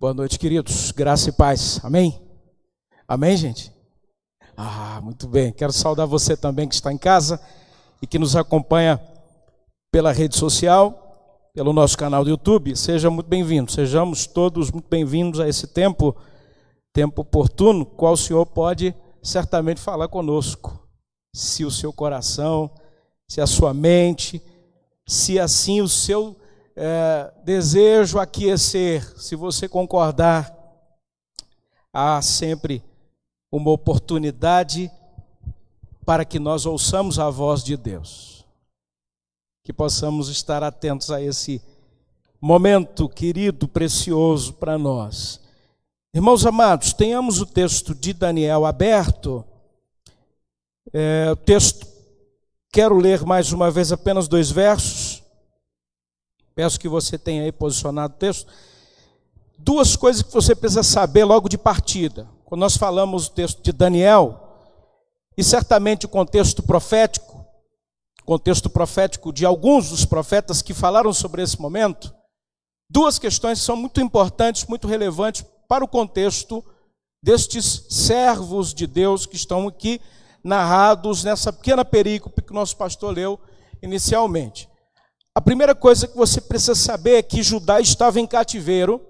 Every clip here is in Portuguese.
Boa noite, queridos. Graça e paz. Amém? Amém, gente? Ah, muito bem. Quero saudar você também que está em casa e que nos acompanha pela rede social, pelo nosso canal do YouTube. Seja muito bem-vindo. Sejamos todos muito bem-vindos a esse tempo, tempo oportuno, qual o Senhor pode certamente falar conosco. Se o seu coração, se a sua mente, se assim o seu é, desejo aquecer, se você concordar, há sempre uma oportunidade para que nós ouçamos a voz de Deus, que possamos estar atentos a esse momento querido, precioso para nós. Irmãos amados, tenhamos o texto de Daniel aberto. É, o texto, quero ler mais uma vez apenas dois versos. Peço que você tenha aí posicionado o texto. Duas coisas que você precisa saber logo de partida. Quando nós falamos o texto de Daniel, e certamente o contexto profético, contexto profético de alguns dos profetas que falaram sobre esse momento, duas questões são muito importantes, muito relevantes para o contexto destes servos de Deus que estão aqui narrados nessa pequena perícope que nosso pastor leu inicialmente. A primeira coisa que você precisa saber é que Judá estava em cativeiro,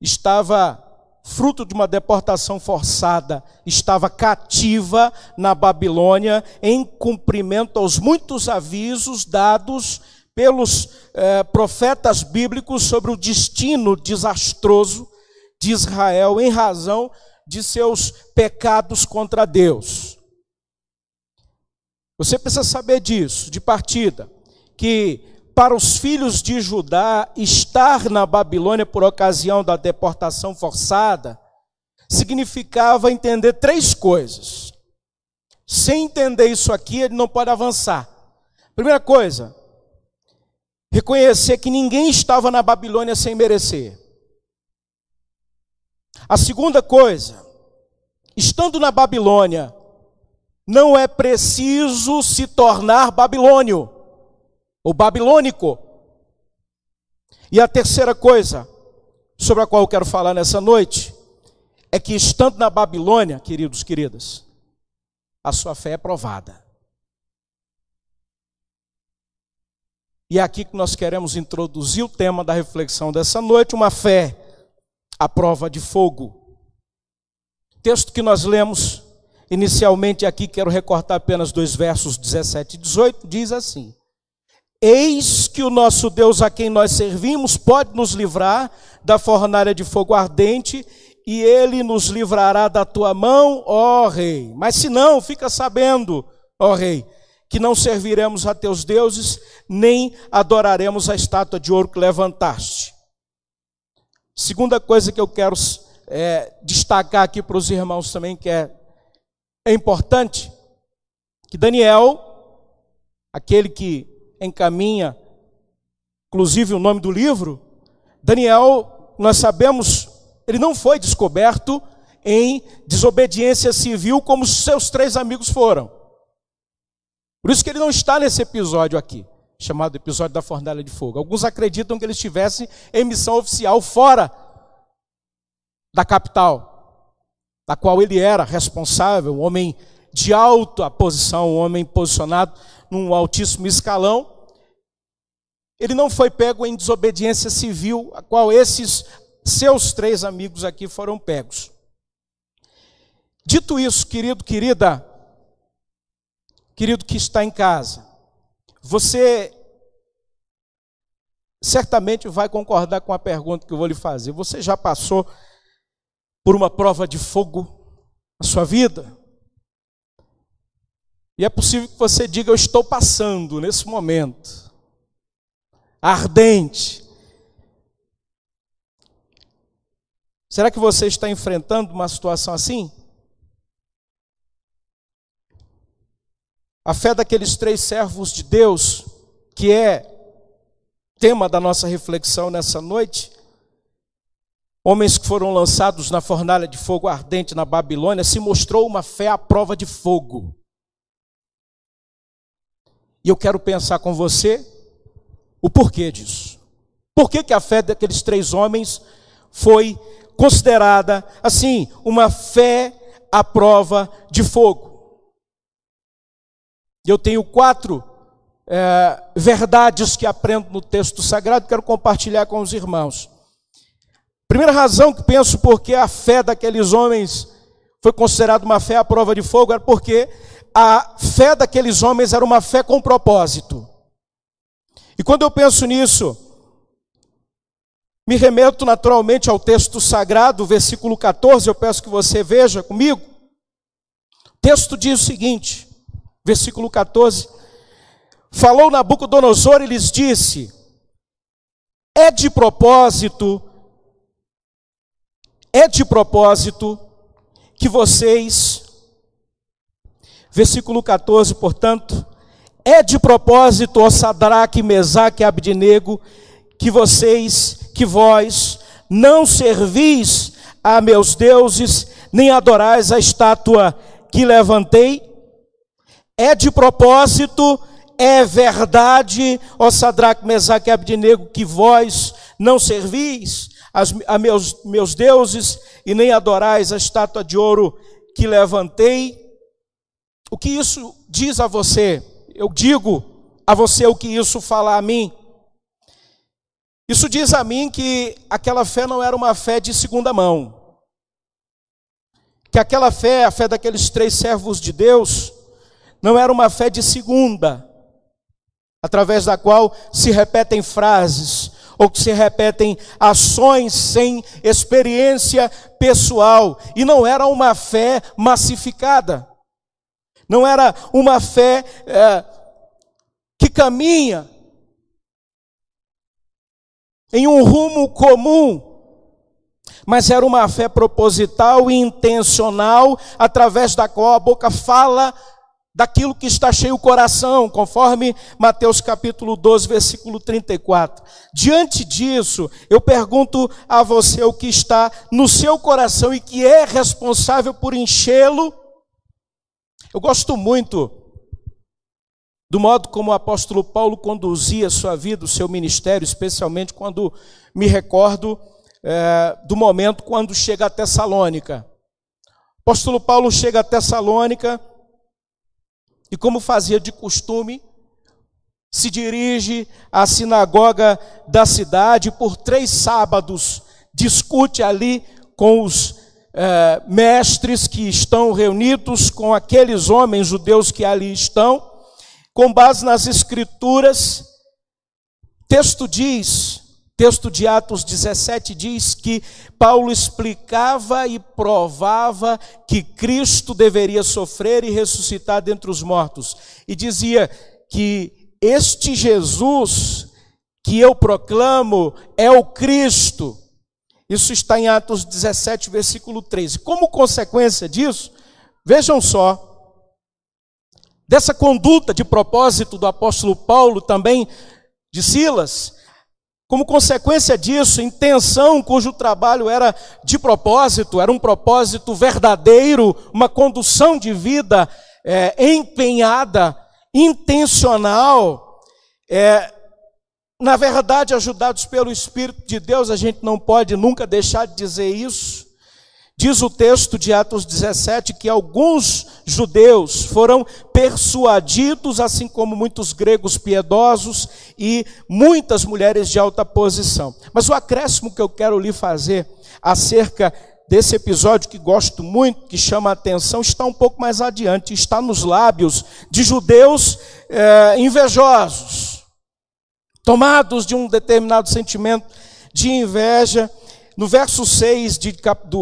estava fruto de uma deportação forçada, estava cativa na Babilônia, em cumprimento aos muitos avisos dados pelos eh, profetas bíblicos sobre o destino desastroso de Israel em razão de seus pecados contra Deus. Você precisa saber disso, de partida que para os filhos de Judá estar na Babilônia por ocasião da deportação forçada significava entender três coisas. Sem entender isso aqui, ele não pode avançar. Primeira coisa, reconhecer que ninguém estava na Babilônia sem merecer. A segunda coisa, estando na Babilônia, não é preciso se tornar babilônio o babilônico. E a terceira coisa sobre a qual eu quero falar nessa noite é que estando na Babilônia, queridos, queridas, a sua fé é provada. E é aqui que nós queremos introduzir o tema da reflexão dessa noite, uma fé à prova de fogo. Texto que nós lemos inicialmente aqui, quero recortar apenas dois versos 17 e 18, diz assim: Eis que o nosso Deus a quem nós servimos pode nos livrar da fornalha de fogo ardente e ele nos livrará da tua mão, ó rei. Mas se não, fica sabendo, ó rei, que não serviremos a teus deuses, nem adoraremos a estátua de ouro que levantaste. Segunda coisa que eu quero é, destacar aqui para os irmãos também, que é, é importante, que Daniel, aquele que encaminha, inclusive o nome do livro, Daniel, nós sabemos, ele não foi descoberto em desobediência civil como seus três amigos foram. Por isso que ele não está nesse episódio aqui, chamado episódio da fornalha de fogo. Alguns acreditam que ele estivesse em missão oficial fora da capital, da qual ele era responsável, um homem de alta posição, um homem posicionado num altíssimo escalão. Ele não foi pego em desobediência civil, a qual esses seus três amigos aqui foram pegos. Dito isso, querido, querida, querido que está em casa, você certamente vai concordar com a pergunta que eu vou lhe fazer. Você já passou por uma prova de fogo na sua vida? E é possível que você diga: Eu estou passando nesse momento, ardente. Será que você está enfrentando uma situação assim? A fé daqueles três servos de Deus, que é tema da nossa reflexão nessa noite, homens que foram lançados na fornalha de fogo ardente na Babilônia, se mostrou uma fé à prova de fogo. E eu quero pensar com você o porquê disso. Por que, que a fé daqueles três homens foi considerada, assim, uma fé à prova de fogo. Eu tenho quatro é, verdades que aprendo no texto sagrado, quero compartilhar com os irmãos. Primeira razão que penso porque a fé daqueles homens foi considerada uma fé à prova de fogo era porque a fé daqueles homens era uma fé com propósito. E quando eu penso nisso, me remeto naturalmente ao texto sagrado, versículo 14, eu peço que você veja comigo. O texto diz o seguinte, versículo 14: Falou Nabucodonosor e lhes disse: É de propósito, é de propósito que vocês, versículo 14, portanto, é de propósito, ó Sadraque, Mesaque e Abdinego, que vocês, que vós, não servis a meus deuses, nem adorais a estátua que levantei? É de propósito, é verdade, ó Sadraque, Mesaque e Abdinego, que vós não servis a meus, meus deuses e nem adorais a estátua de ouro que levantei. O que isso diz a você? Eu digo a você o que isso fala a mim. Isso diz a mim que aquela fé não era uma fé de segunda mão. Que aquela fé, a fé daqueles três servos de Deus, não era uma fé de segunda, através da qual se repetem frases, ou que se repetem ações sem experiência pessoal, e não era uma fé massificada, não era uma fé é, que caminha em um rumo comum, mas era uma fé proposital e intencional, através da qual a boca fala daquilo que está cheio o coração, conforme Mateus capítulo 12, versículo 34. Diante disso, eu pergunto a você o que está no seu coração e que é responsável por enchê-lo. Eu gosto muito do modo como o apóstolo Paulo conduzia a sua vida, o seu ministério, especialmente quando me recordo é, do momento quando chega a Tessalônica. O apóstolo Paulo chega a Tessalônica e, como fazia de costume, se dirige à sinagoga da cidade por três sábados, discute ali com os é, mestres que estão reunidos, com aqueles homens judeus que ali estão, com base nas escrituras. Texto diz, texto de Atos 17 diz que Paulo explicava e provava que Cristo deveria sofrer e ressuscitar dentre os mortos. E dizia que este Jesus que eu proclamo é o Cristo. Isso está em Atos 17, versículo 13. Como consequência disso, vejam só, dessa conduta de propósito do apóstolo Paulo, também de Silas, como consequência disso, intenção cujo trabalho era de propósito, era um propósito verdadeiro, uma condução de vida é, empenhada, intencional, é, na verdade, ajudados pelo Espírito de Deus, a gente não pode nunca deixar de dizer isso. Diz o texto de Atos 17 que alguns judeus foram persuadidos, assim como muitos gregos piedosos e muitas mulheres de alta posição. Mas o acréscimo que eu quero lhe fazer acerca desse episódio que gosto muito, que chama a atenção, está um pouco mais adiante, está nos lábios de judeus é, invejosos, tomados de um determinado sentimento de inveja no verso 6 de,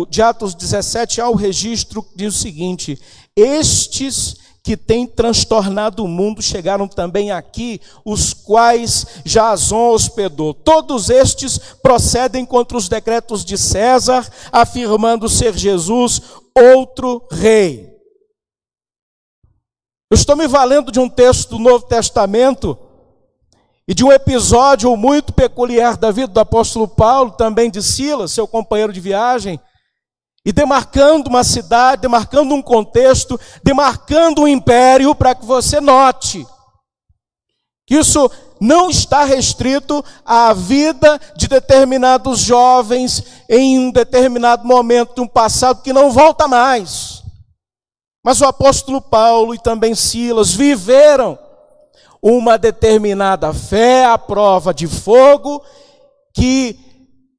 de Atos 17, há o registro diz o seguinte: Estes que têm transtornado o mundo chegaram também aqui, os quais Jason hospedou. Todos estes procedem contra os decretos de César, afirmando ser Jesus outro rei. Eu estou me valendo de um texto do Novo Testamento e de um episódio muito peculiar da vida do apóstolo Paulo, também de Silas, seu companheiro de viagem, e demarcando uma cidade, demarcando um contexto, demarcando um império, para que você note que isso não está restrito à vida de determinados jovens em um determinado momento de um passado que não volta mais. Mas o apóstolo Paulo e também Silas viveram uma determinada fé à prova de fogo que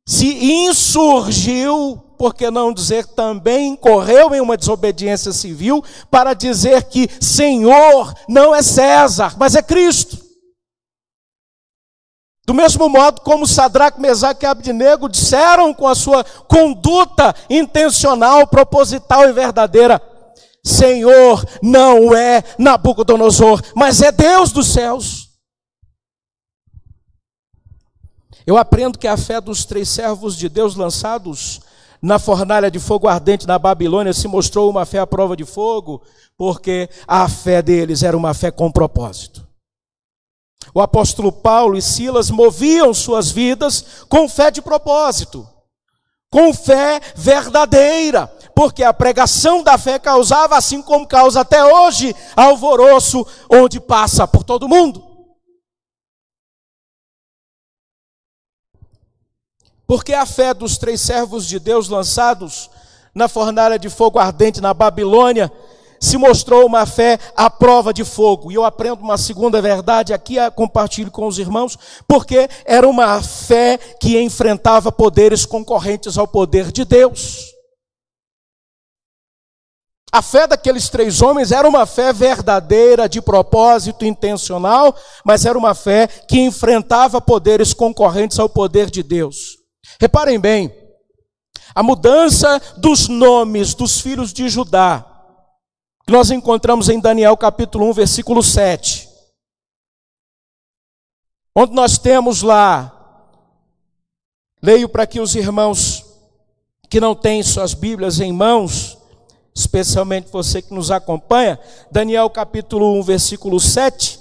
se insurgiu, por que não dizer também correu em uma desobediência civil, para dizer que Senhor não é César, mas é Cristo. Do mesmo modo como Sadraque, Mesaque e Abdinego disseram com a sua conduta intencional, proposital e verdadeira, Senhor não é Nabucodonosor, mas é Deus dos céus. Eu aprendo que a fé dos três servos de Deus lançados na fornalha de fogo ardente na Babilônia se mostrou uma fé à prova de fogo, porque a fé deles era uma fé com propósito. O apóstolo Paulo e Silas moviam suas vidas com fé de propósito, com fé verdadeira, porque a pregação da fé causava, assim como causa até hoje, alvoroço onde passa por todo mundo. Porque a fé dos três servos de Deus lançados na fornalha de fogo ardente na Babilônia se mostrou uma fé à prova de fogo. E eu aprendo uma segunda verdade aqui, a compartilho com os irmãos, porque era uma fé que enfrentava poderes concorrentes ao poder de Deus. A fé daqueles três homens era uma fé verdadeira, de propósito intencional, mas era uma fé que enfrentava poderes concorrentes ao poder de Deus. Reparem bem, a mudança dos nomes dos filhos de Judá, que nós encontramos em Daniel capítulo 1, versículo 7. Onde nós temos lá, leio para que os irmãos que não têm suas Bíblias em mãos, especialmente você que nos acompanha, Daniel capítulo 1, versículo 7,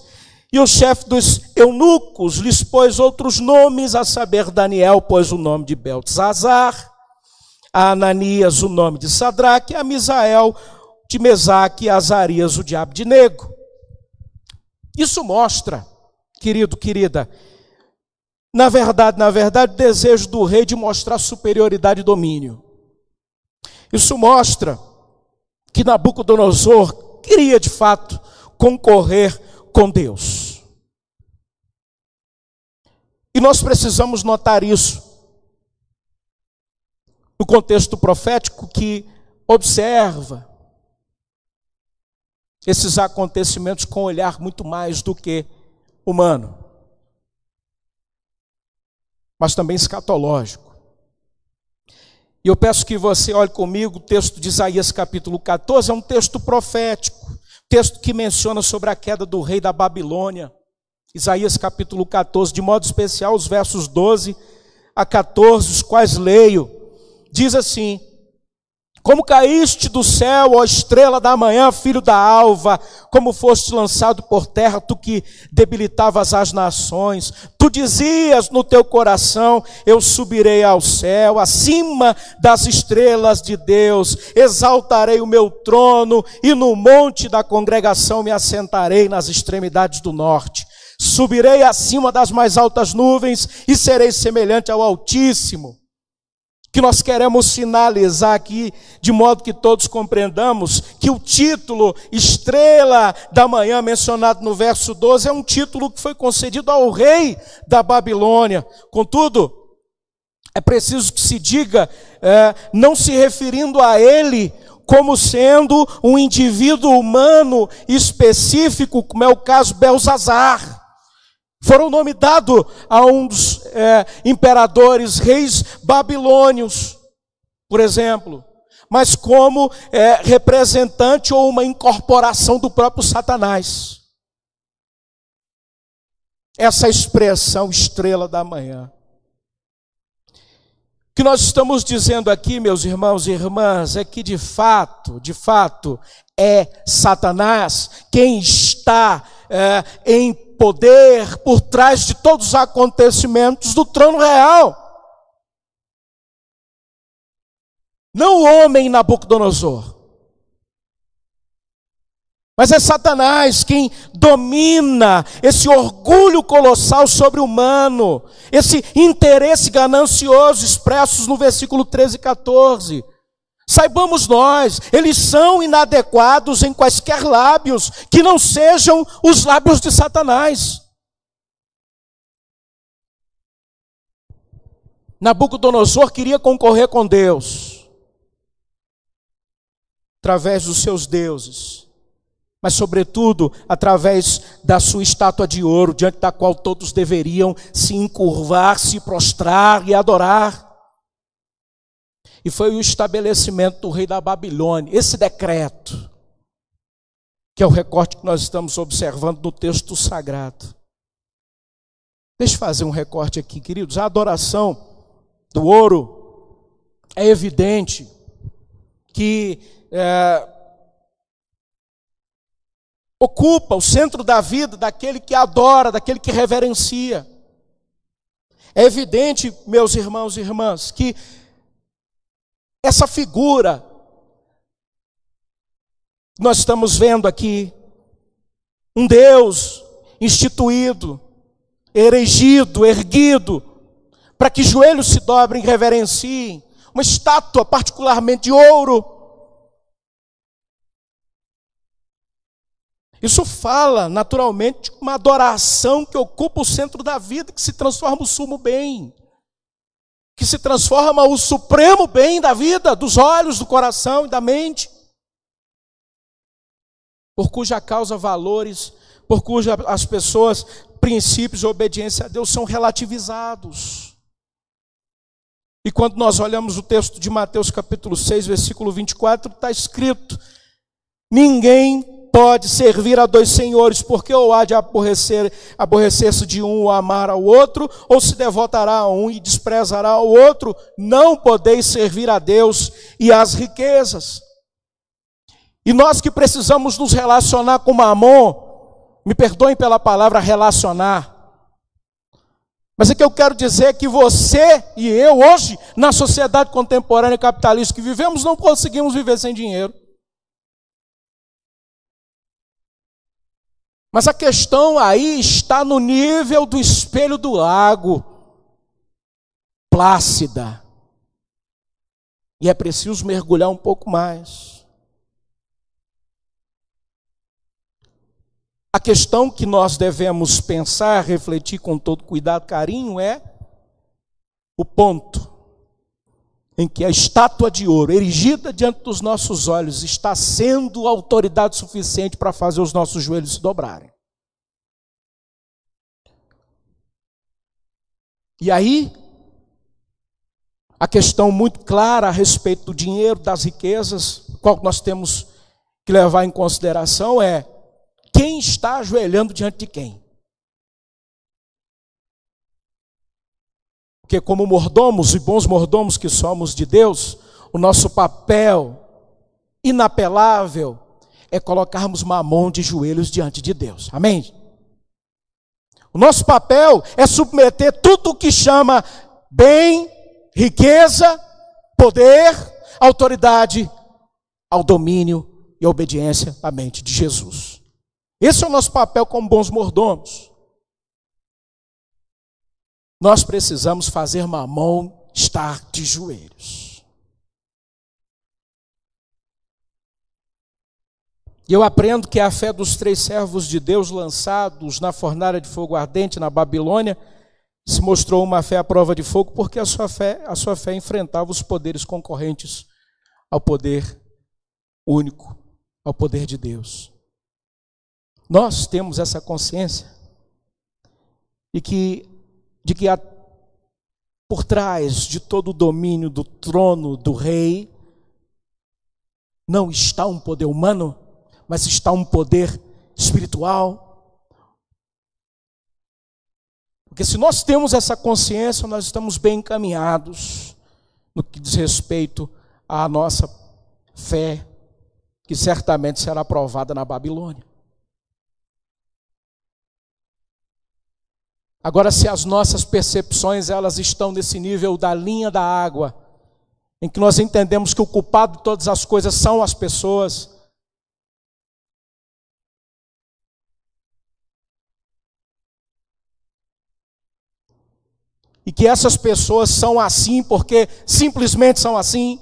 e o chefe dos eunucos lhes pôs outros nomes, a saber, Daniel pôs o nome de Beltzazar, a Ananias o nome de Sadraque, a Misael de Mesaque e a Azarias o diabo de Nego. Isso mostra, querido, querida, na verdade, na verdade, o desejo do rei de mostrar superioridade e domínio. Isso mostra que Nabucodonosor queria de fato concorrer com Deus. E nós precisamos notar isso no contexto profético que observa esses acontecimentos com um olhar muito mais do que humano, mas também escatológico. E eu peço que você olhe comigo o texto de Isaías capítulo 14, é um texto profético texto que menciona sobre a queda do rei da Babilônia, Isaías capítulo 14, de modo especial os versos 12 a 14, os quais leio, diz assim: como caíste do céu, ó estrela da manhã, filho da alva, como foste lançado por terra, tu que debilitavas as nações, tu dizias no teu coração: Eu subirei ao céu, acima das estrelas de Deus, exaltarei o meu trono, e no monte da congregação me assentarei nas extremidades do norte. Subirei acima das mais altas nuvens e serei semelhante ao Altíssimo que nós queremos sinalizar aqui, de modo que todos compreendamos que o título Estrela da Manhã, mencionado no verso 12, é um título que foi concedido ao rei da Babilônia. Contudo, é preciso que se diga, é, não se referindo a ele como sendo um indivíduo humano específico, como é o caso Belzazar. Foram nome dado a um é, imperadores, reis babilônios, por exemplo, mas como é, representante ou uma incorporação do próprio Satanás. Essa expressão estrela da manhã. O que nós estamos dizendo aqui, meus irmãos e irmãs, é que de fato, de fato, é Satanás quem está é, em poder por trás de todos os acontecimentos do trono real. Não o homem Nabucodonosor. Mas é Satanás quem domina esse orgulho colossal sobre o humano, esse interesse ganancioso expressos no versículo 13 e 14. Saibamos nós, eles são inadequados em quaisquer lábios que não sejam os lábios de Satanás. Nabucodonosor queria concorrer com Deus, através dos seus deuses mas, sobretudo, através da sua estátua de ouro, diante da qual todos deveriam se encurvar, se prostrar e adorar. E foi o estabelecimento do rei da Babilônia, esse decreto, que é o recorte que nós estamos observando no texto sagrado. Deixa eu fazer um recorte aqui, queridos. A adoração do ouro é evidente que. É, ocupa o centro da vida daquele que adora, daquele que reverencia. É evidente, meus irmãos e irmãs, que essa figura. Nós estamos vendo aqui, um Deus instituído, erigido, erguido, para que joelhos se dobrem e reverenciem, uma estátua particularmente de ouro, Isso fala naturalmente de uma adoração que ocupa o centro da vida, que se transforma o sumo bem, que se transforma o supremo bem da vida, dos olhos, do coração e da mente, por cuja causa valores, por cuja as pessoas, princípios de obediência a Deus são relativizados. E quando nós olhamos o texto de Mateus capítulo 6, versículo 24, está escrito: ninguém pode servir a dois senhores, porque ou há de aborrecer, aborrecer-se de um ou amar ao outro, ou se devotará a um e desprezará ao outro, não podeis servir a Deus e às riquezas. E nós que precisamos nos relacionar com Mamon, me perdoem pela palavra relacionar, mas o que eu quero dizer é que você e eu, hoje, na sociedade contemporânea capitalista que vivemos, não conseguimos viver sem dinheiro. Mas a questão aí está no nível do espelho do lago, plácida. E é preciso mergulhar um pouco mais. A questão que nós devemos pensar, refletir com todo cuidado, carinho, é o ponto em que a estátua de ouro, erigida diante dos nossos olhos, está sendo autoridade suficiente para fazer os nossos joelhos se dobrarem. E aí, a questão muito clara a respeito do dinheiro, das riquezas, qual nós temos que levar em consideração é quem está ajoelhando diante de quem. Porque, como mordomos e bons mordomos que somos de Deus, o nosso papel inapelável é colocarmos mamão de joelhos diante de Deus. Amém? O nosso papel é submeter tudo o que chama bem, riqueza, poder, autoridade ao domínio e obediência à mente de Jesus. Esse é o nosso papel como bons mordomos. Nós precisamos fazer mamão estar de joelhos. E eu aprendo que a fé dos três servos de Deus lançados na fornalha de fogo ardente na Babilônia se mostrou uma fé à prova de fogo, porque a sua fé, a sua fé enfrentava os poderes concorrentes ao poder único, ao poder de Deus. Nós temos essa consciência e que de que há por trás de todo o domínio do trono do rei não está um poder humano, mas está um poder espiritual. Porque se nós temos essa consciência, nós estamos bem encaminhados no que diz respeito à nossa fé, que certamente será provada na Babilônia. Agora, se as nossas percepções elas estão nesse nível da linha da água, em que nós entendemos que o culpado de todas as coisas são as pessoas, e que essas pessoas são assim porque simplesmente são assim,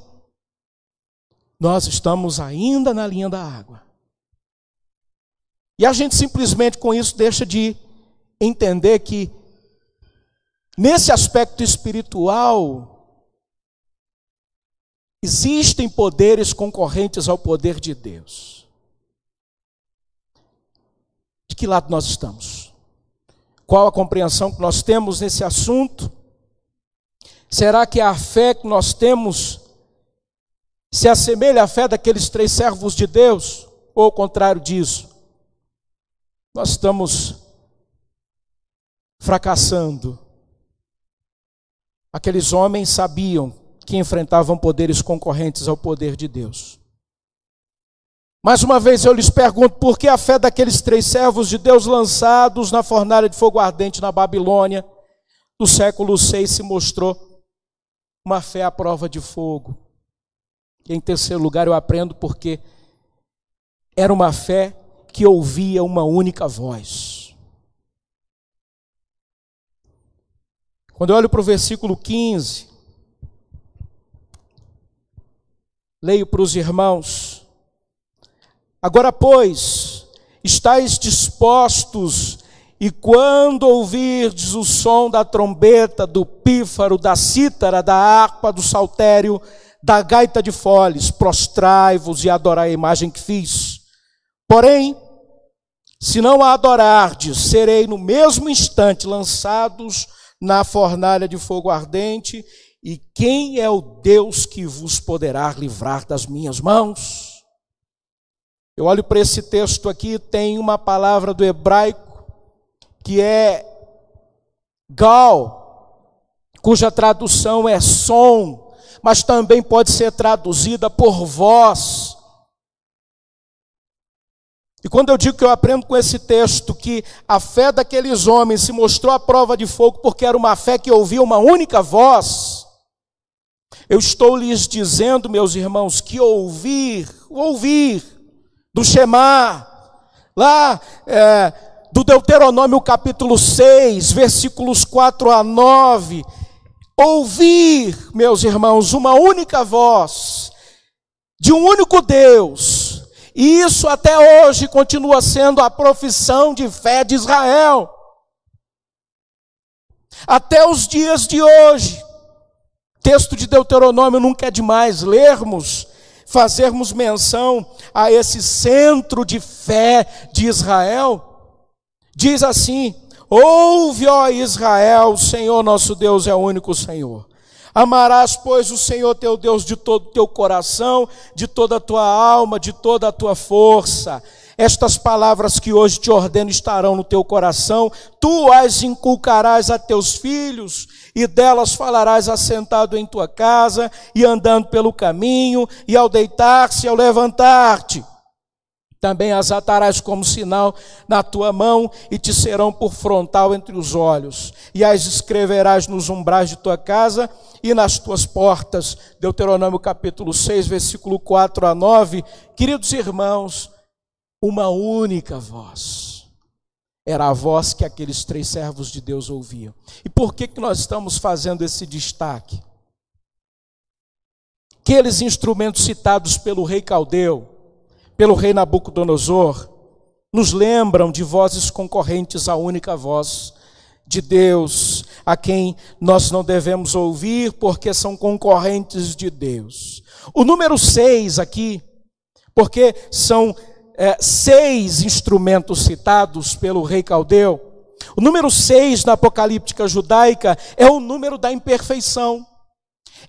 nós estamos ainda na linha da água. E a gente simplesmente com isso deixa de entender que, nesse aspecto espiritual, existem poderes concorrentes ao poder de Deus. De que lado nós estamos? Qual a compreensão que nós temos nesse assunto? Será que a fé que nós temos se assemelha à fé daqueles três servos de Deus? Ou ao contrário disso? Nós estamos fracassando. Aqueles homens sabiam que enfrentavam poderes concorrentes ao poder de Deus. Mais uma vez eu lhes pergunto: por que a fé daqueles três servos de Deus lançados na fornalha de fogo ardente na Babilônia, do século VI, se mostrou uma fé à prova de fogo? E em terceiro lugar, eu aprendo porque era uma fé que ouvia uma única voz. Quando eu olho para o versículo 15, leio para os irmãos: Agora, pois, estáis dispostos, e quando ouvirdes o som da trombeta, do pífaro, da cítara, da harpa, do saltério, da gaita de foles, prostrai-vos e adorai a imagem que fiz. Porém, se não a adorardes, serei no mesmo instante lançados na fornalha de fogo ardente, e quem é o Deus que vos poderá livrar das minhas mãos? Eu olho para esse texto aqui, tem uma palavra do hebraico que é gal, cuja tradução é som, mas também pode ser traduzida por voz. E quando eu digo que eu aprendo com esse texto que a fé daqueles homens se mostrou à prova de fogo porque era uma fé que ouvia uma única voz, eu estou lhes dizendo, meus irmãos, que ouvir, ouvir do Shema, lá é, do Deuteronômio capítulo 6, versículos 4 a 9, ouvir, meus irmãos, uma única voz de um único Deus. E isso até hoje continua sendo a profissão de fé de Israel. Até os dias de hoje. Texto de Deuteronômio nunca é demais lermos, fazermos menção a esse centro de fé de Israel. Diz assim: Ouve, ó Israel, o Senhor nosso Deus é o único Senhor. Amarás, pois, o Senhor teu Deus de todo o teu coração, de toda a tua alma, de toda a tua força. Estas palavras que hoje te ordeno estarão no teu coração, tu as inculcarás a teus filhos, e delas falarás assentado em tua casa, e andando pelo caminho, e ao deitar-se, ao levantar-te também as atarás como sinal na tua mão e te serão por frontal entre os olhos. E as escreverás nos umbrais de tua casa e nas tuas portas. Deuteronômio capítulo 6, versículo 4 a 9. Queridos irmãos, uma única voz. Era a voz que aqueles três servos de Deus ouviam. E por que, que nós estamos fazendo esse destaque? Aqueles instrumentos citados pelo rei Caldeu, pelo rei Nabucodonosor, nos lembram de vozes concorrentes à única voz de Deus, a quem nós não devemos ouvir porque são concorrentes de Deus. O número seis aqui, porque são é, seis instrumentos citados pelo rei Caldeu. O número seis na apocalíptica judaica é o número da imperfeição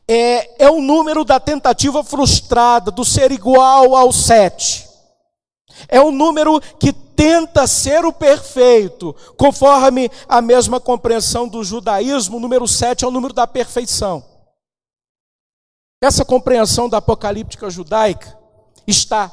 é, é o número da tentativa frustrada, do ser igual ao sete. É o número que tenta ser o perfeito, conforme a mesma compreensão do judaísmo, o número sete é o número da perfeição. Essa compreensão da apocalíptica judaica está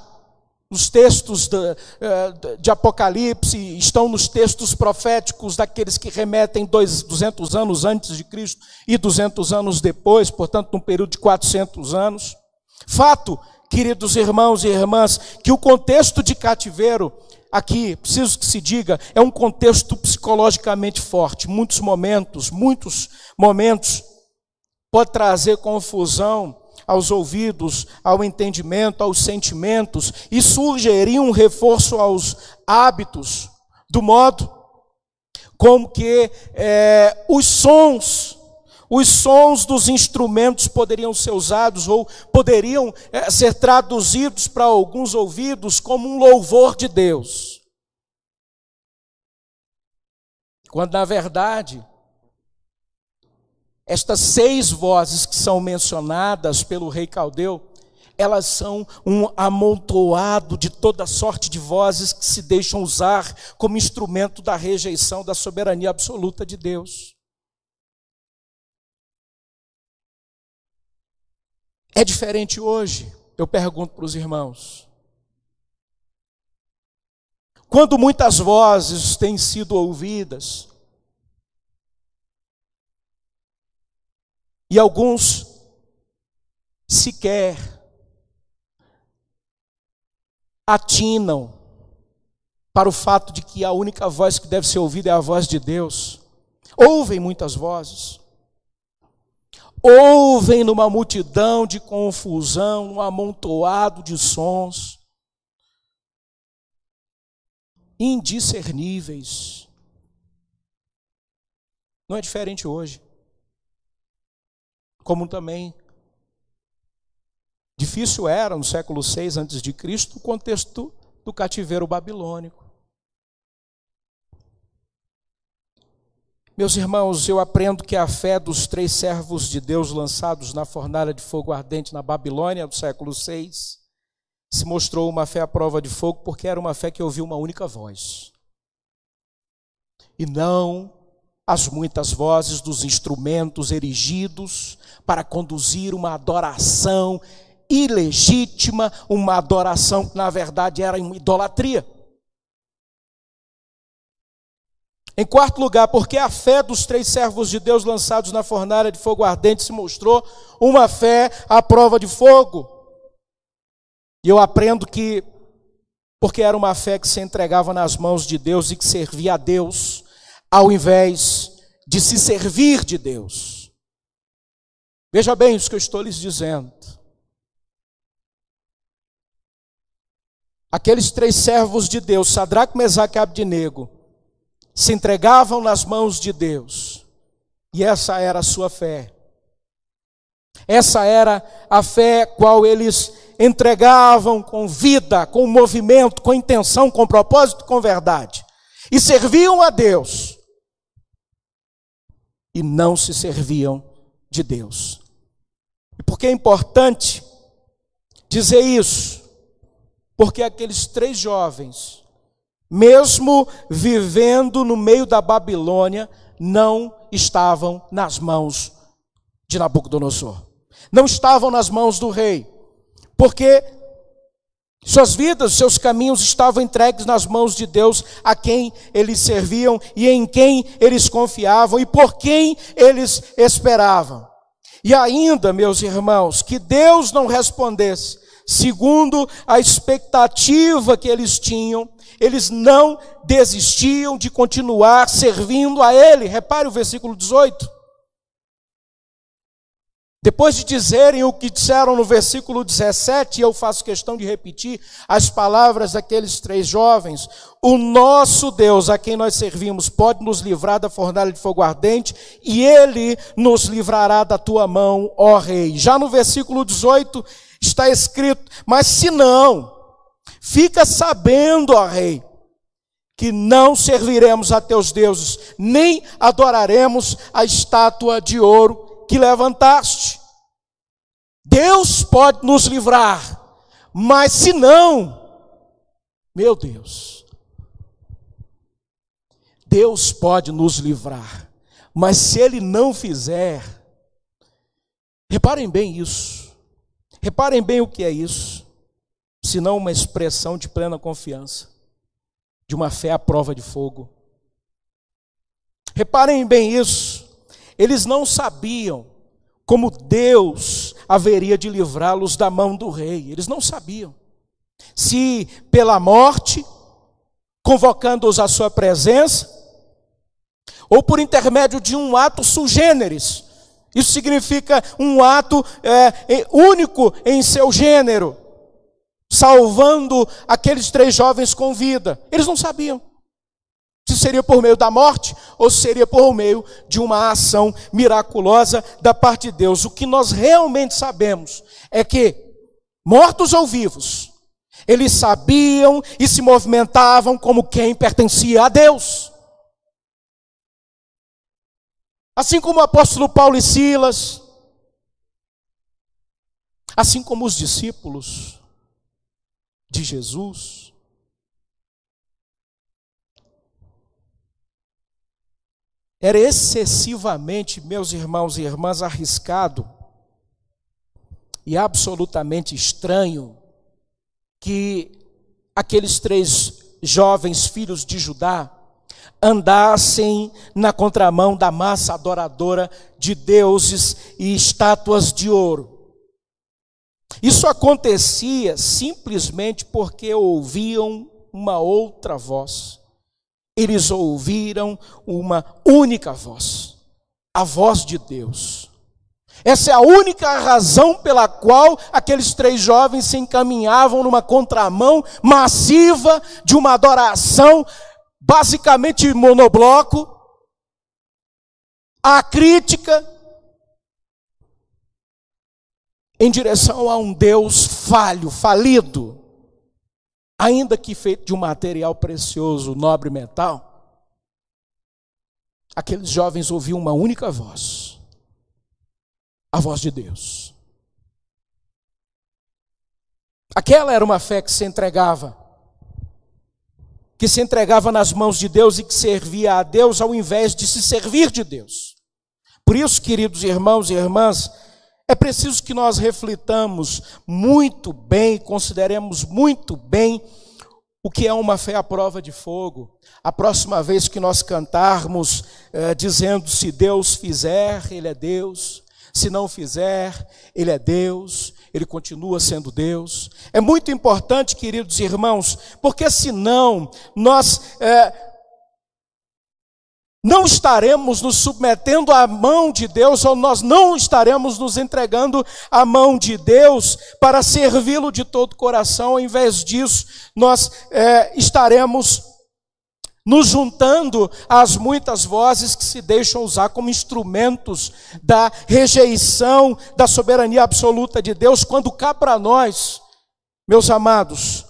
nos textos de, eh, de, Apocalipse, estão nos textos proféticos daqueles que remetem dois, 200 anos antes de Cristo e 200 anos depois, portanto, num período de 400 anos. Fato, queridos irmãos e irmãs, que o contexto de cativeiro aqui, preciso que se diga, é um contexto psicologicamente forte. Muitos momentos, muitos momentos, pode trazer confusão aos ouvidos, ao entendimento, aos sentimentos, e sugerir um reforço aos hábitos, do modo como que é, os sons, os sons dos instrumentos poderiam ser usados ou poderiam é, ser traduzidos para alguns ouvidos como um louvor de Deus. Quando na verdade estas seis vozes que são mencionadas pelo rei Caldeu, elas são um amontoado de toda sorte de vozes que se deixam usar como instrumento da rejeição da soberania absoluta de Deus. É diferente hoje, eu pergunto para os irmãos. Quando muitas vozes têm sido ouvidas, E alguns sequer atinam para o fato de que a única voz que deve ser ouvida é a voz de Deus. Ouvem muitas vozes. Ouvem numa multidão de confusão, um amontoado de sons indiscerníveis. Não é diferente hoje como também difícil era no século VI a.C. o contexto do cativeiro babilônico. Meus irmãos, eu aprendo que a fé dos três servos de Deus lançados na fornalha de fogo ardente na Babilônia do século VI se mostrou uma fé à prova de fogo porque era uma fé que ouviu uma única voz. E não as muitas vozes dos instrumentos erigidos para conduzir uma adoração ilegítima, uma adoração que na verdade era uma idolatria. Em quarto lugar, porque a fé dos três servos de Deus lançados na fornalha de fogo ardente se mostrou uma fé à prova de fogo. E eu aprendo que, porque era uma fé que se entregava nas mãos de Deus e que servia a Deus, ao invés de se servir de Deus. Veja bem isso que eu estou lhes dizendo. Aqueles três servos de Deus, Sadraque, Mesaque e Abdinego, se entregavam nas mãos de Deus. E essa era a sua fé. Essa era a fé qual eles entregavam com vida, com movimento, com intenção, com propósito, com verdade. E serviam a Deus e não se serviam de Deus. E por que é importante dizer isso? Porque aqueles três jovens, mesmo vivendo no meio da Babilônia, não estavam nas mãos de Nabucodonosor. Não estavam nas mãos do rei. Porque suas vidas, seus caminhos estavam entregues nas mãos de Deus, a quem eles serviam e em quem eles confiavam e por quem eles esperavam. E ainda, meus irmãos, que Deus não respondesse segundo a expectativa que eles tinham, eles não desistiam de continuar servindo a Ele. Repare o versículo 18. Depois de dizerem o que disseram no versículo 17, eu faço questão de repetir as palavras daqueles três jovens: O nosso Deus, a quem nós servimos, pode nos livrar da fornalha de fogo ardente, e ele nos livrará da tua mão, ó Rei. Já no versículo 18 está escrito: Mas se não, fica sabendo, ó Rei, que não serviremos a teus deuses, nem adoraremos a estátua de ouro que levantaste. Deus pode nos livrar, mas se não, meu Deus, Deus pode nos livrar, mas se Ele não fizer, reparem bem isso, reparem bem o que é isso, senão uma expressão de plena confiança, de uma fé à prova de fogo. Reparem bem isso, eles não sabiam como Deus haveria de livrá-los da mão do rei. Eles não sabiam. Se pela morte, convocando-os à sua presença, ou por intermédio de um ato sugêneres. Isso significa um ato é, único em seu gênero, salvando aqueles três jovens com vida. Eles não sabiam se seria por meio da morte ou se seria por meio de uma ação miraculosa da parte de Deus. O que nós realmente sabemos é que, mortos ou vivos, eles sabiam e se movimentavam como quem pertencia a Deus. Assim como o apóstolo Paulo e Silas, assim como os discípulos de Jesus, era excessivamente, meus irmãos e irmãs, arriscado e absolutamente estranho que aqueles três jovens filhos de Judá andassem na contramão da massa adoradora de deuses e estátuas de ouro. Isso acontecia simplesmente porque ouviam uma outra voz. Eles ouviram uma única voz, a voz de Deus. Essa é a única razão pela qual aqueles três jovens se encaminhavam numa contramão massiva de uma adoração basicamente monobloco, a crítica em direção a um Deus falho, falido, ainda que feito de um material precioso, nobre metal. Aqueles jovens ouviam uma única voz a voz de Deus. Aquela era uma fé que se entregava, que se entregava nas mãos de Deus e que servia a Deus ao invés de se servir de Deus. Por isso, queridos irmãos e irmãs, é preciso que nós reflitamos muito bem, consideremos muito bem o que é uma fé à prova de fogo. A próxima vez que nós cantarmos eh, dizendo se Deus fizer, Ele é Deus. Se não fizer, Ele é Deus, Ele continua sendo Deus. É muito importante, queridos irmãos, porque senão nós é, não estaremos nos submetendo à mão de Deus, ou nós não estaremos nos entregando à mão de Deus para servi-lo de todo o coração, ao invés disso, nós é, estaremos nos juntando às muitas vozes que se deixam usar como instrumentos da rejeição da soberania absoluta de Deus, quando cá para nós, meus amados,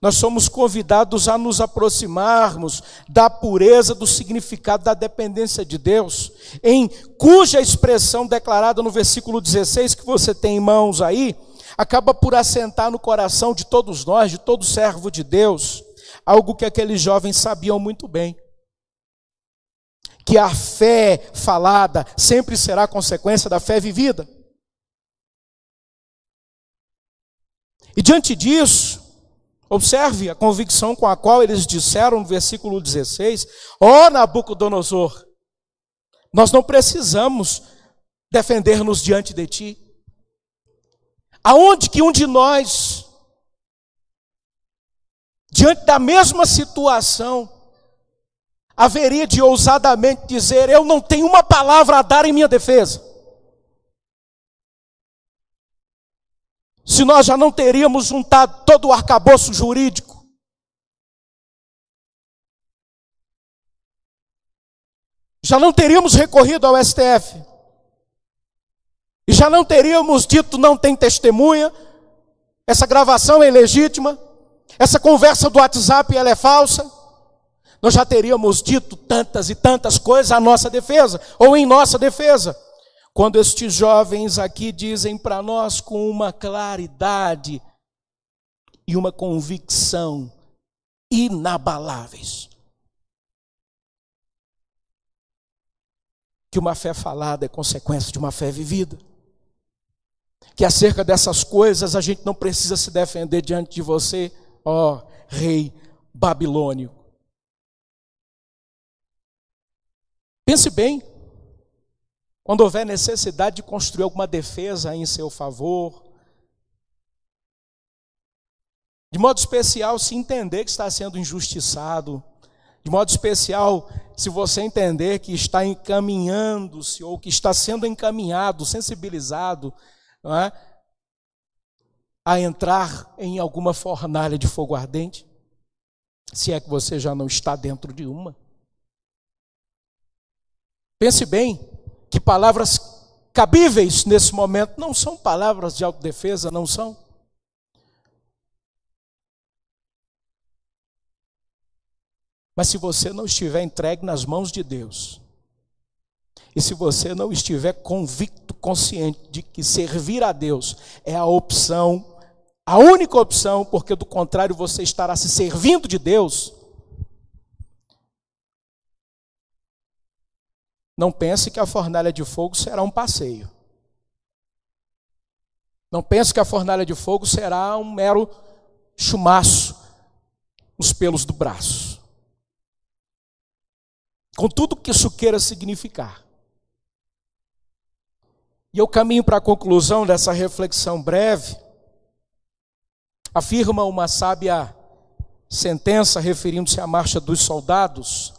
nós somos convidados a nos aproximarmos da pureza do significado da dependência de Deus, em cuja expressão declarada no versículo 16 que você tem em mãos aí, acaba por assentar no coração de todos nós, de todo servo de Deus, algo que aqueles jovens sabiam muito bem. Que a fé falada sempre será consequência da fé vivida. E diante disso, observe a convicção com a qual eles disseram no versículo 16: Ó oh, Nabucodonosor, nós não precisamos defender-nos diante de ti. Aonde que um de nós diante da mesma situação, haveria de ousadamente dizer: Eu não tenho uma palavra a dar em minha defesa. Se nós já não teríamos juntado todo o arcabouço jurídico, já não teríamos recorrido ao STF, e já não teríamos dito não tem testemunha, essa gravação é ilegítima. Essa conversa do WhatsApp ela é falsa. Nós já teríamos dito tantas e tantas coisas à nossa defesa, ou em nossa defesa. Quando estes jovens aqui dizem para nós com uma claridade e uma convicção inabaláveis que uma fé falada é consequência de uma fé vivida. Que acerca dessas coisas a gente não precisa se defender diante de você ó rei babilônio. Pense bem, quando houver necessidade de construir alguma defesa em seu favor, De modo especial, se entender que está sendo injustiçado. De modo especial, se você entender que está encaminhando-se ou que está sendo encaminhado, sensibilizado, é? a entrar em alguma fornalha de fogo ardente, se é que você já não está dentro de uma. Pense bem que palavras cabíveis nesse momento não são palavras de autodefesa, não são. Mas se você não estiver entregue nas mãos de Deus, e se você não estiver convicto, consciente de que servir a Deus é a opção, a única opção, porque do contrário você estará se servindo de Deus, não pense que a fornalha de fogo será um passeio. Não pense que a fornalha de fogo será um mero chumaço nos pelos do braço com tudo que isso queira significar. E eu caminho para a conclusão dessa reflexão breve. Afirma uma sábia sentença referindo-se à marcha dos soldados.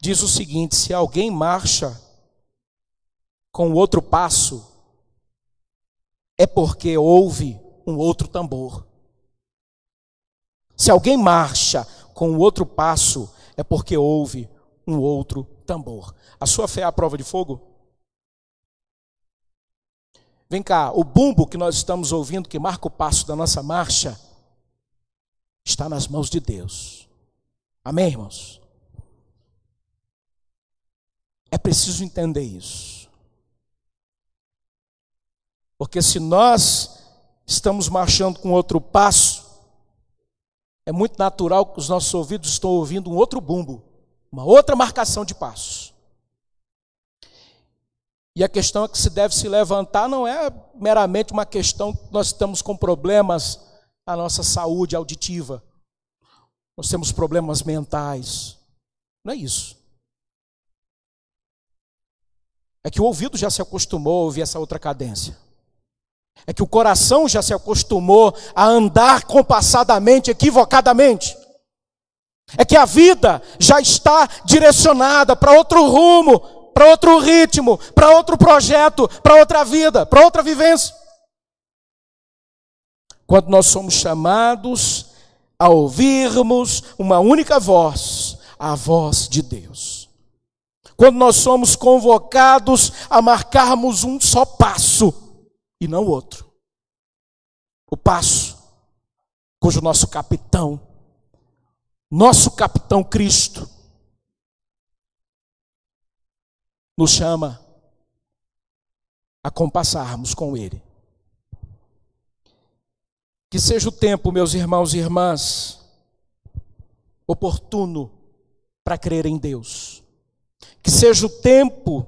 Diz o seguinte: se alguém marcha com outro passo, é porque houve um outro tambor. Se alguém marcha com outro passo, é porque houve um outro tambor. A sua fé é a prova de fogo? Vem cá, o bumbo que nós estamos ouvindo, que marca o passo da nossa marcha, está nas mãos de Deus. Amém, irmãos? É preciso entender isso. Porque se nós estamos marchando com outro passo, é muito natural que os nossos ouvidos estão ouvindo um outro bumbo, uma outra marcação de passos. E a questão é que se deve se levantar não é meramente uma questão que nós estamos com problemas na nossa saúde auditiva. Nós temos problemas mentais. Não é isso. É que o ouvido já se acostumou a ouvir essa outra cadência. É que o coração já se acostumou a andar compassadamente, equivocadamente. É que a vida já está direcionada para outro rumo, para outro ritmo, para outro projeto, para outra vida, para outra vivência. Quando nós somos chamados a ouvirmos uma única voz, a voz de Deus. Quando nós somos convocados a marcarmos um só passo, e não outro. O passo cujo nosso capitão, nosso capitão Cristo, nos chama a compassarmos com Ele. Que seja o tempo, meus irmãos e irmãs, oportuno para crer em Deus. Que seja o tempo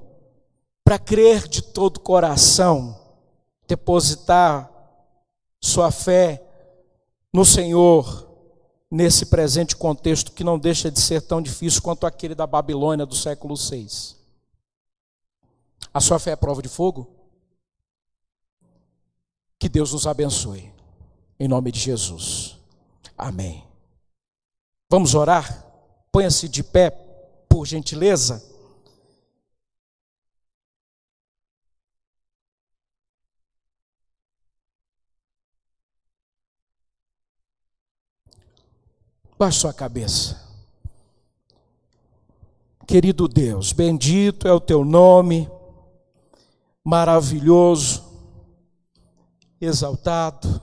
para crer de todo coração depositar sua fé no Senhor nesse presente contexto que não deixa de ser tão difícil quanto aquele da Babilônia do século VI. A sua fé é prova de fogo? Que Deus nos abençoe. Em nome de Jesus. Amém. Vamos orar? Ponha-se de pé, por gentileza. Baixe sua cabeça. Querido Deus, bendito é o teu nome, maravilhoso, exaltado.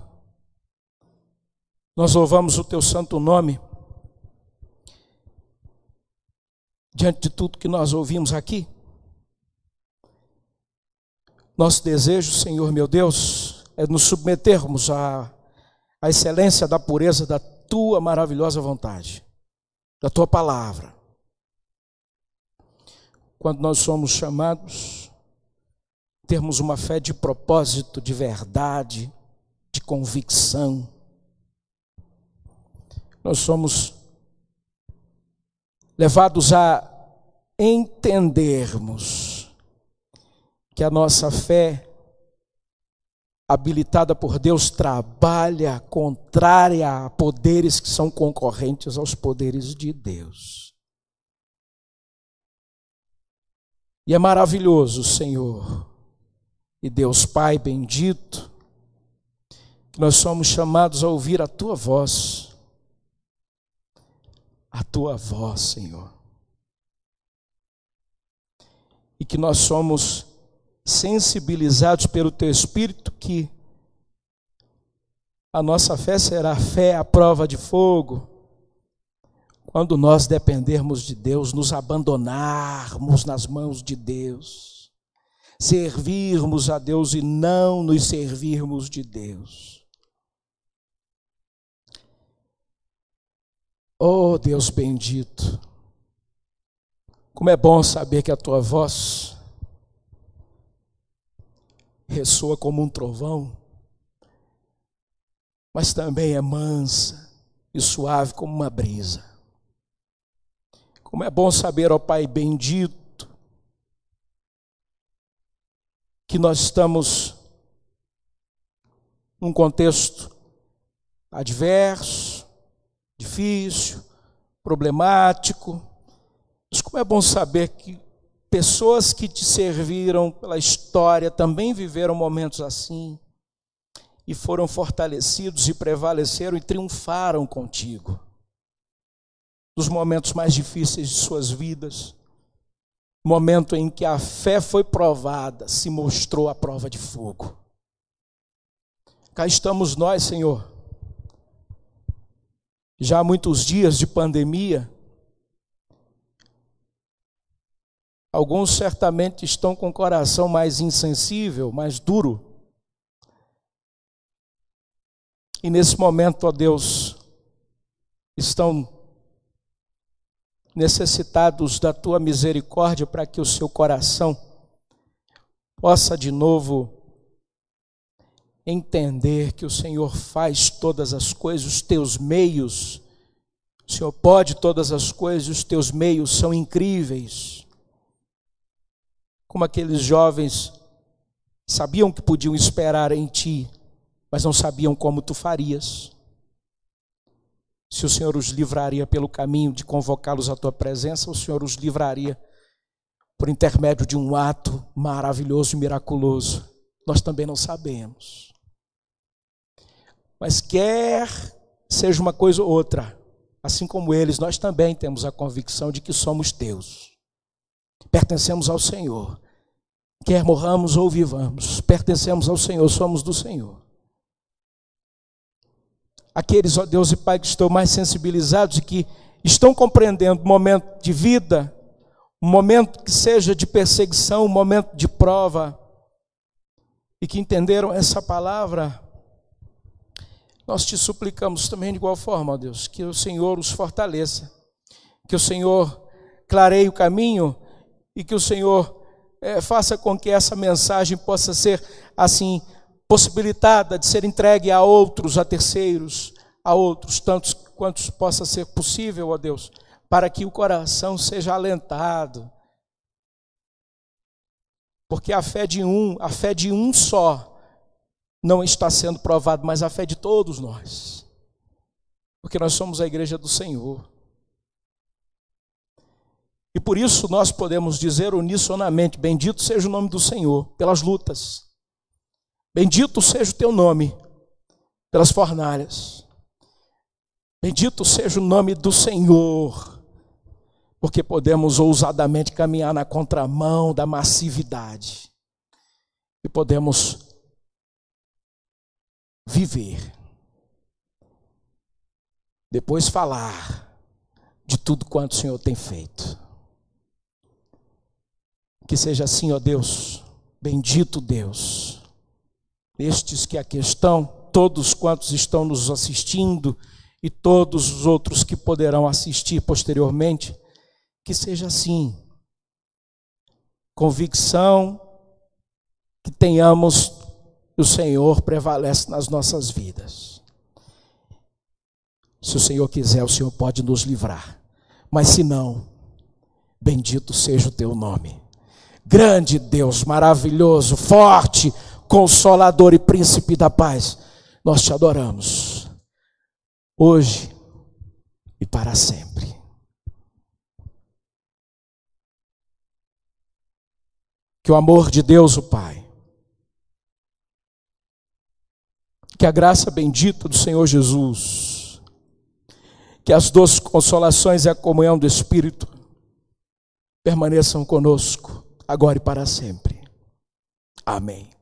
Nós louvamos o teu santo nome. Diante de tudo que nós ouvimos aqui, nosso desejo, Senhor meu Deus, é nos submetermos à, à excelência da pureza da tua maravilhosa vontade, da tua palavra. Quando nós somos chamados, termos uma fé de propósito, de verdade, de convicção. Nós somos levados a entendermos que a nossa fé habilitada por Deus, trabalha contrária a poderes que são concorrentes aos poderes de Deus. E é maravilhoso, Senhor, e Deus Pai bendito, que nós somos chamados a ouvir a tua voz, a tua voz, Senhor. E que nós somos sensibilizados pelo teu Espírito que a nossa fé será fé à prova de fogo, quando nós dependermos de Deus, nos abandonarmos nas mãos de Deus, servirmos a Deus e não nos servirmos de Deus. Oh Deus bendito, como é bom saber que a tua voz ressoa como um trovão, mas também é mansa e suave como uma brisa. Como é bom saber, ó Pai bendito, que nós estamos num contexto adverso, difícil, problemático. Como é bom saber que Pessoas que te serviram pela história também viveram momentos assim e foram fortalecidos e prevaleceram e triunfaram contigo. Nos momentos mais difíceis de suas vidas, momento em que a fé foi provada, se mostrou a prova de fogo. Cá estamos nós, Senhor. Já há muitos dias de pandemia, Alguns certamente estão com o coração mais insensível, mais duro. E nesse momento, ó Deus, estão necessitados da tua misericórdia para que o seu coração possa de novo entender que o Senhor faz todas as coisas, os teus meios, o Senhor pode todas as coisas, os teus meios são incríveis como aqueles jovens sabiam que podiam esperar em ti, mas não sabiam como tu farias. Se o Senhor os livraria pelo caminho de convocá-los à tua presença, o Senhor os livraria por intermédio de um ato maravilhoso e miraculoso. Nós também não sabemos. Mas quer seja uma coisa ou outra, assim como eles, nós também temos a convicção de que somos teus pertencemos ao Senhor. Quer morramos ou vivamos, pertencemos ao Senhor, somos do Senhor. Aqueles, ó Deus e Pai, que estão mais sensibilizados e que estão compreendendo o momento de vida, um momento que seja de perseguição, um momento de prova, e que entenderam essa palavra, nós te suplicamos também de igual forma, ó Deus, que o Senhor os fortaleça, que o Senhor clareie o caminho e que o Senhor é, faça com que essa mensagem possa ser assim possibilitada de ser entregue a outros, a terceiros, a outros, tantos quantos possa ser possível, ó Deus, para que o coração seja alentado. Porque a fé de um, a fé de um só, não está sendo provada, mas a fé de todos nós. Porque nós somos a igreja do Senhor. E por isso nós podemos dizer unissonamente: Bendito seja o nome do Senhor pelas lutas, bendito seja o teu nome pelas fornalhas, bendito seja o nome do Senhor, porque podemos ousadamente caminhar na contramão da massividade e podemos viver, depois falar de tudo quanto o Senhor tem feito. Que seja assim, ó Deus, bendito Deus. Estes que aqui estão, todos quantos estão nos assistindo e todos os outros que poderão assistir posteriormente, que seja assim. Convicção que tenhamos o Senhor prevalece nas nossas vidas. Se o Senhor quiser, o Senhor pode nos livrar. Mas se não, bendito seja o teu nome. Grande Deus, maravilhoso, forte, Consolador e Príncipe da paz, nós te adoramos, hoje e para sempre. Que o amor de Deus, o Pai, que a graça bendita do Senhor Jesus, que as doces consolações e a comunhão do Espírito permaneçam conosco, agora e para sempre. Amém.